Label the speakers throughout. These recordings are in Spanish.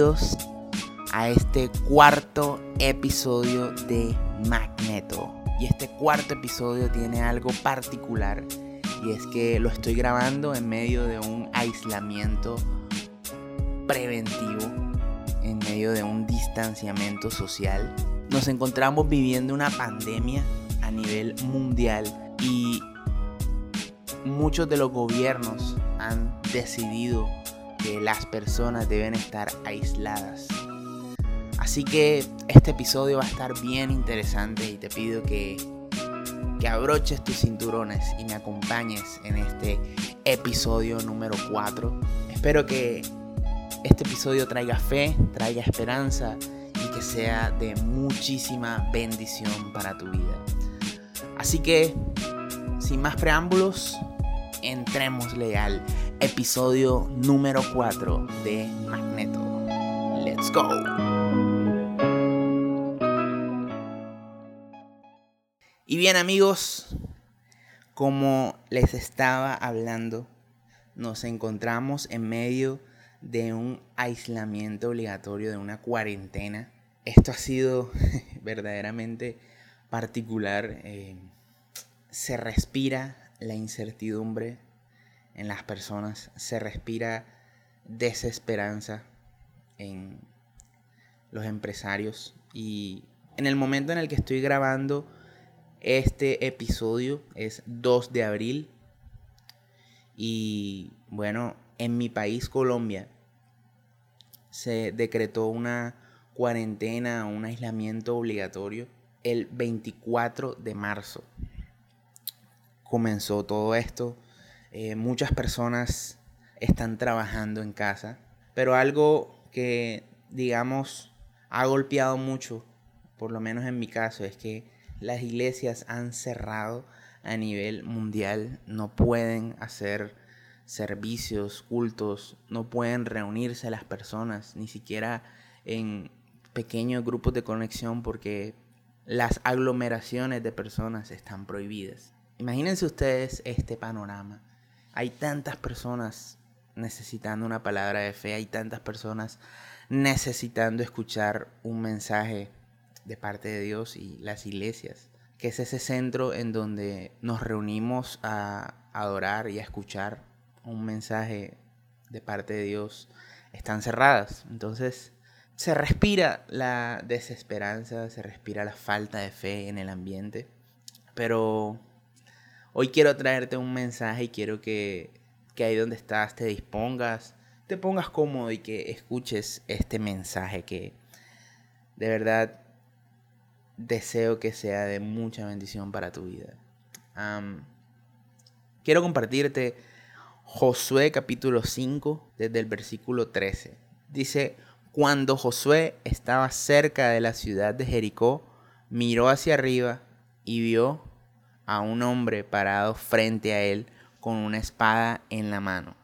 Speaker 1: Bienvenidos a este cuarto episodio de Magneto. Y este cuarto episodio tiene algo particular y es que lo estoy grabando en medio de un aislamiento preventivo, en medio de un distanciamiento social. Nos encontramos viviendo una pandemia a nivel mundial y muchos de los gobiernos han decidido que las personas deben estar aisladas. Así que este episodio va a estar bien interesante y te pido que, que abroches tus cinturones y me acompañes en este episodio número 4. Espero que este episodio traiga fe, traiga esperanza y que sea de muchísima bendición para tu vida. Así que, sin más preámbulos, entrémosle al episodio número 4 de Magneto. Let's go. Y bien amigos, como les estaba hablando, nos encontramos en medio de un aislamiento obligatorio, de una cuarentena. Esto ha sido verdaderamente particular. Eh, se respira la incertidumbre en las personas, se respira desesperanza en los empresarios y en el momento en el que estoy grabando este episodio es 2 de abril y bueno, en mi país Colombia se decretó una cuarentena, un aislamiento obligatorio el 24 de marzo. Comenzó todo esto eh, muchas personas están trabajando en casa, pero algo que, digamos, ha golpeado mucho, por lo menos en mi caso, es que las iglesias han cerrado a nivel mundial, no pueden hacer servicios, cultos, no pueden reunirse las personas, ni siquiera en pequeños grupos de conexión porque las aglomeraciones de personas están prohibidas. Imagínense ustedes este panorama. Hay tantas personas necesitando una palabra de fe, hay tantas personas necesitando escuchar un mensaje de parte de Dios y las iglesias, que es ese centro en donde nos reunimos a adorar y a escuchar un mensaje de parte de Dios, están cerradas. Entonces se respira la desesperanza, se respira la falta de fe en el ambiente, pero Hoy quiero traerte un mensaje y quiero que, que ahí donde estás te dispongas, te pongas cómodo y que escuches este mensaje que de verdad deseo que sea de mucha bendición para tu vida. quiero compartirte Josué capítulo 5 desde el versículo 13. Dice, cuando Josué estaba cerca de la ciudad de Jericó, miró hacia arriba y vio a un hombre parado frente a él con una espada en la mano.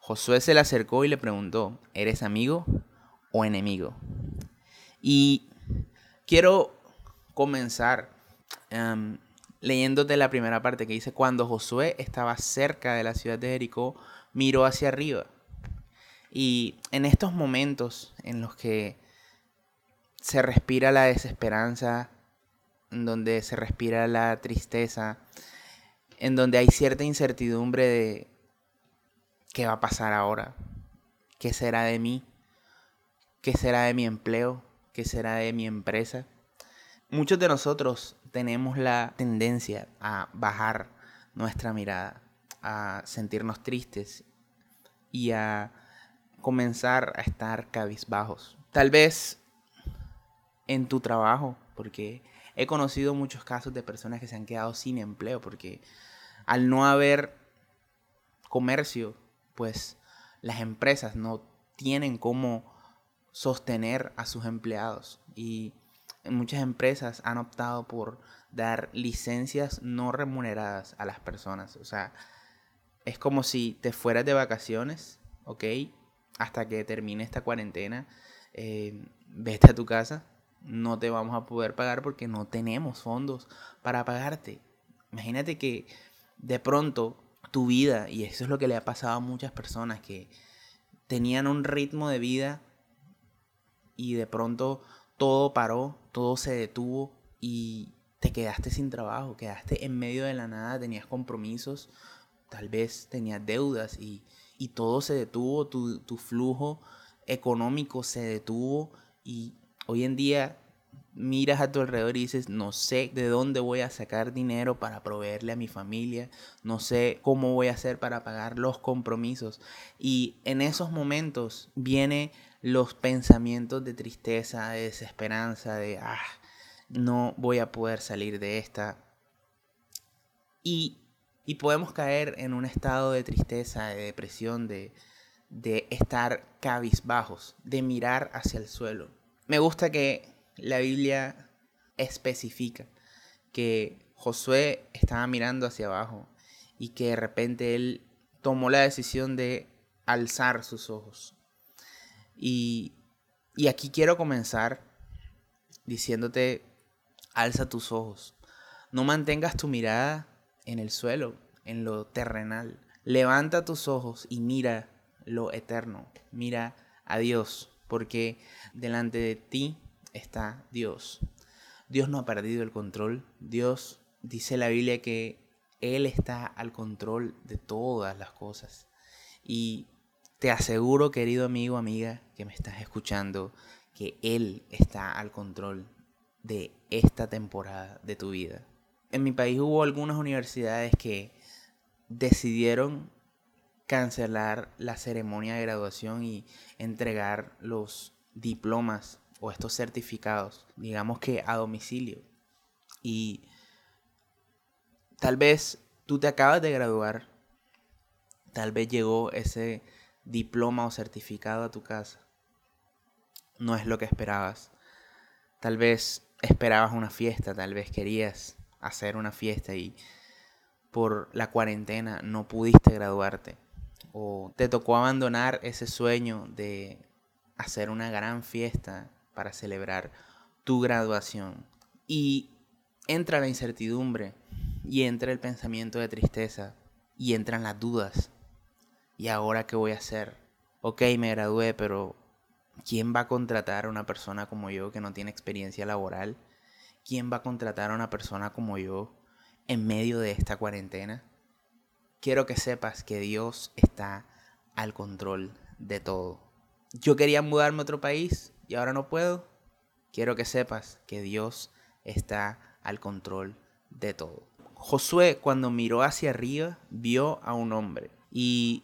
Speaker 1: Josué se le acercó y le preguntó, ¿eres amigo o enemigo? Y quiero comenzar em, leyéndote la primera parte que dice, cuando Josué estaba cerca de la ciudad de Jericó, miró hacia arriba. Y en estos momentos en los que se respira la desesperanza, en donde se respira la tristeza, en donde hay cierta incertidumbre de qué va a pasar ahora, qué será de mí, qué será de mi empleo, qué será de mi empresa. Muchos de nosotros tenemos la tendencia a bajar nuestra mirada, a sentirnos tristes y a comenzar a estar cabizbajos. Tal vez en tu trabajo, porque he conocido muchos casos de personas que se han quedado sin empleo porque al no haber comercio, pues las empresas no tienen cómo sostener a sus empleados y muchas empresas han optado por dar licencias no remuneradas a las personas. O sea, es como si te fueras de vacaciones, ¿ok? Hasta que termine esta cuarentena, eh, vete a tu casa, no te vamos a poder pagar porque no tenemos fondos para pagarte. Imagínate que de pronto tu vida, y eso es lo que le ha pasado a muchas personas que tenían un ritmo de vida y de pronto todo paró, todo se detuvo y te quedaste sin trabajo, quedaste en medio de la nada, tenías compromisos, tal vez tenías deudas y, todo se detuvo, tu, tu flujo económico se detuvo y hoy en día miras a tu alrededor y dices, no sé de dónde voy a sacar dinero para proveerle a mi familia, no sé cómo voy a hacer para pagar los compromisos. Y en esos momentos vienen los pensamientos de tristeza, de desesperanza, de, ah, no voy a poder salir de esta. Y, y podemos caer en un estado de tristeza, de depresión, de, de estar cabizbajos, de mirar hacia el suelo. Me gusta que la Biblia especifica que Josué estaba mirando hacia abajo y que de repente él tomó la decisión de alzar sus ojos. Y, aquí quiero comenzar diciéndote, alza tus ojos. No mantengas tu mirada en el suelo, en lo terrenal. Levanta tus ojos y mira lo eterno. Mira a Dios, porque delante de ti está Dios. Dios no ha perdido el control. Dios dice la Biblia que Él está al control de todas las cosas. Y te aseguro, querido amigo, amiga, que me estás escuchando, que Él está al control de esta temporada de tu vida. En mi país hubo algunas universidades que decidieron cancelar la ceremonia de graduación y entregar los diplomas o estos certificados, digamos que a domicilio. Y tal vez tú te acabas de graduar, tal vez llegó ese diploma o certificado a tu casa. No es lo que esperabas. Tal vez esperabas una fiesta, tal vez querías hacer una fiesta y por la cuarentena no pudiste graduarte. O te tocó abandonar ese sueño de hacer una gran fiesta para celebrar tu graduación. Y entra la incertidumbre y entra el pensamiento de tristeza y entran las dudas. ¿Y ahora qué voy a hacer? Ok, me gradué, pero ¿quién va a contratar a una persona como yo que no tiene experiencia laboral? ¿Quién va a contratar a una persona como yo en medio de esta cuarentena? Quiero que sepas que Dios está al control de todo. Yo quería mudarme a otro país y ahora no puedo, quiero que sepas que Dios está al control de todo. Josué cuando miró hacia arriba vio a un hombre y,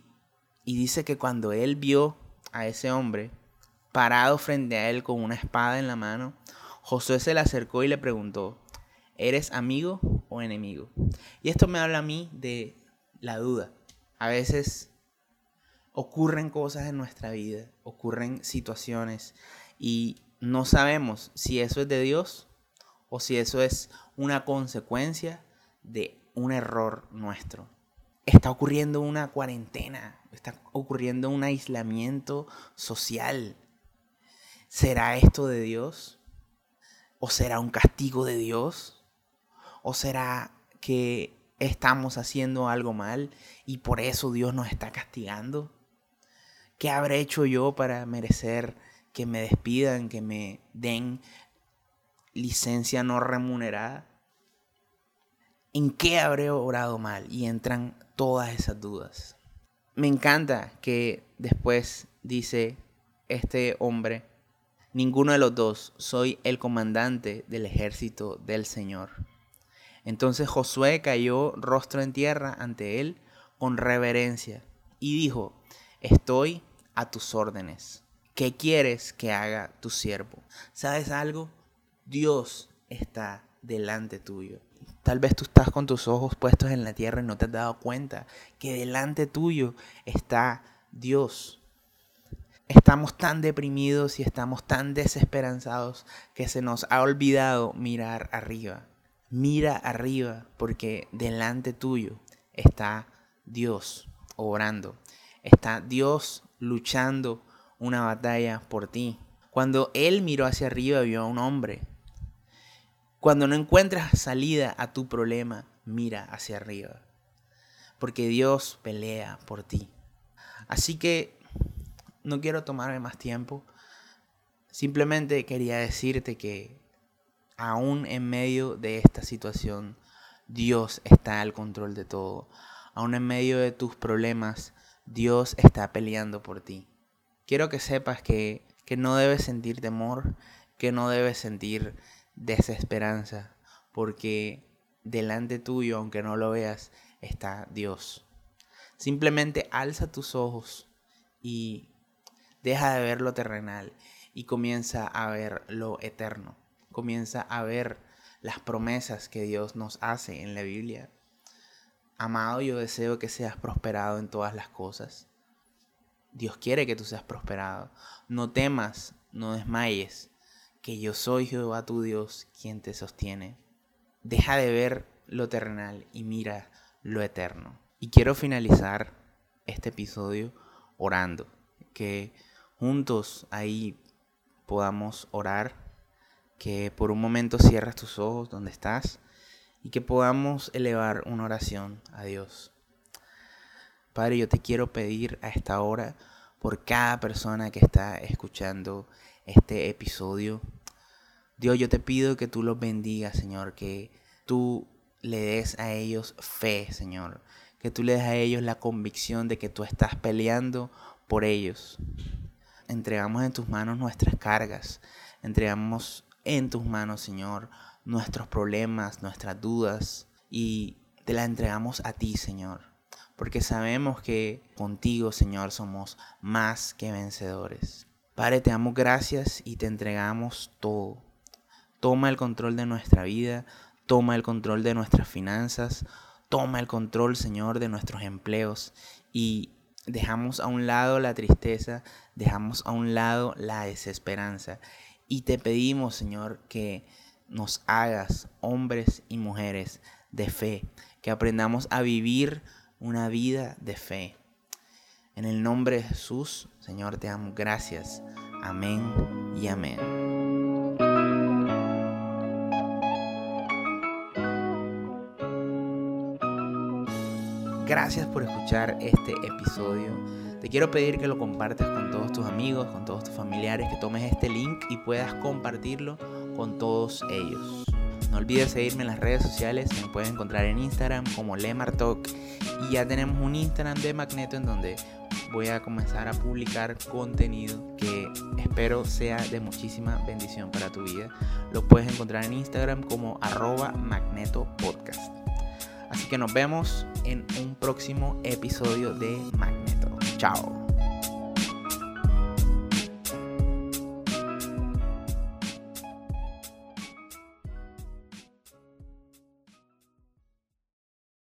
Speaker 1: y dice que cuando él vio a ese hombre parado frente a él con una espada en la mano, Josué se le acercó y le preguntó, ¿eres amigo o enemigo? Y esto me habla a mí de la duda. A veces ocurren cosas en nuestra vida, ocurren situaciones y no sabemos si eso es de Dios o si eso es una consecuencia de un error nuestro. Está ocurriendo una cuarentena, está ocurriendo un aislamiento social. ¿Será esto de Dios? ¿O será un castigo de Dios? ¿O será que estamos haciendo algo mal y por eso Dios nos está castigando? ¿Qué habré hecho yo para merecer que me despidan, que me den licencia no remunerada? ¿En qué habré orado mal? Y entran todas esas dudas. Me encanta que después dice este hombre, ninguno de los dos, soy el comandante del ejército del Señor. Entonces Josué cayó rostro en tierra ante él con reverencia y dijo, estoy a tus órdenes. ¿Qué quieres que haga tu siervo? ¿Sabes algo? Dios está delante tuyo. Tal vez tú estás con tus ojos puestos en la tierra y no te has dado cuenta que delante tuyo está Dios. Estamos tan deprimidos y estamos tan desesperanzados que se nos ha olvidado mirar arriba. Mira arriba porque delante tuyo está Dios obrando. Está Dios luchando una batalla por ti. Cuando él miró hacia arriba vio a un hombre. Cuando no encuentras salida a tu problema, mira hacia arriba. Porque Dios pelea por ti. Así que no quiero tomarme más tiempo. Simplemente quería decirte que aún en medio de esta situación, Dios está al control de todo. Aún en medio de tus problemas, Dios está peleando por ti. Quiero que sepas que, que no debes sentir temor, que no debes sentir desesperanza, porque delante tuyo, aunque no lo veas, está Dios. Simplemente alza tus ojos y deja de ver lo terrenal y comienza a ver lo eterno. Comienza a ver las promesas que Dios nos hace en la Biblia. Amado, yo deseo que seas prosperado en todas las cosas. Dios quiere que tú seas prosperado. No temas, no desmayes, que yo soy Jehová tu Dios quien te sostiene. Deja de ver lo terrenal y mira lo eterno. Y quiero finalizar este episodio orando, que juntos ahí podamos orar, que por un momento cierres tus ojos donde estás y que podamos elevar una oración a Dios. Padre, yo te quiero pedir a esta hora por cada persona que está escuchando este episodio. Dios, yo te pido que tú los bendigas, Señor, que tú le des a ellos fe, Señor. Que tú le des a ellos la convicción de que tú estás peleando por ellos. Entregamos en tus manos nuestras cargas. Entregamos en tus manos, Señor, nuestros problemas, nuestras dudas. Y te la entregamos a ti, Señor. Porque sabemos que contigo, Señor, somos más que vencedores. Padre, te damos gracias y te entregamos todo. Toma el control de nuestra vida, toma el control de nuestras finanzas, toma el control, Señor, de nuestros empleos y dejamos a un lado la tristeza, dejamos a un lado la desesperanza y te pedimos, Señor, que nos hagas hombres y mujeres de fe, que aprendamos a vivir una vida de fe. En el nombre de Jesús, Señor, te damos gracias. Amén y amén. Gracias por escuchar este episodio. Te quiero pedir que lo compartas con todos tus amigos, con todos tus familiares, que tomes este link y puedas compartirlo con todos ellos. No olvides seguirme en las redes sociales, me puedes encontrar en Instagram como Lemartalk y ya tenemos un Instagram de Magneto en donde voy a comenzar a publicar contenido que espero sea de muchísima bendición para tu vida. Lo puedes encontrar en Instagram como arroba Magneto Podcast. Así que nos vemos en un próximo episodio de Magneto. Chao.